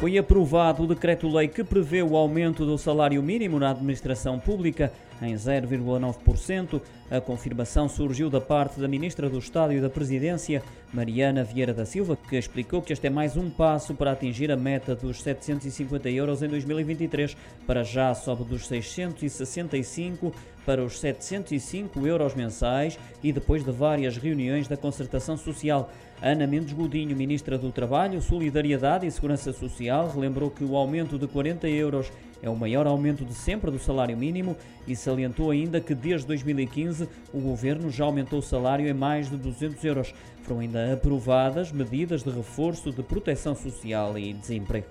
Foi aprovado o decreto-lei que prevê o aumento do salário mínimo na administração pública em 0,9%. A confirmação surgiu da parte da Ministra do Estado e da Presidência, Mariana Vieira da Silva, que explicou que este é mais um passo para atingir a meta dos 750 euros em 2023. Para já sobe dos 665 para os 705 euros mensais e depois de várias reuniões da concertação social. Ana Mendes Godinho, Ministra do Trabalho, Solidariedade e Segurança Social, relembrou que o aumento de 40 euros é o maior aumento de sempre do salário mínimo e salientou ainda que desde 2015 o governo já aumentou o salário em mais de 200 euros. Foram ainda aprovadas medidas de reforço de proteção social e desemprego.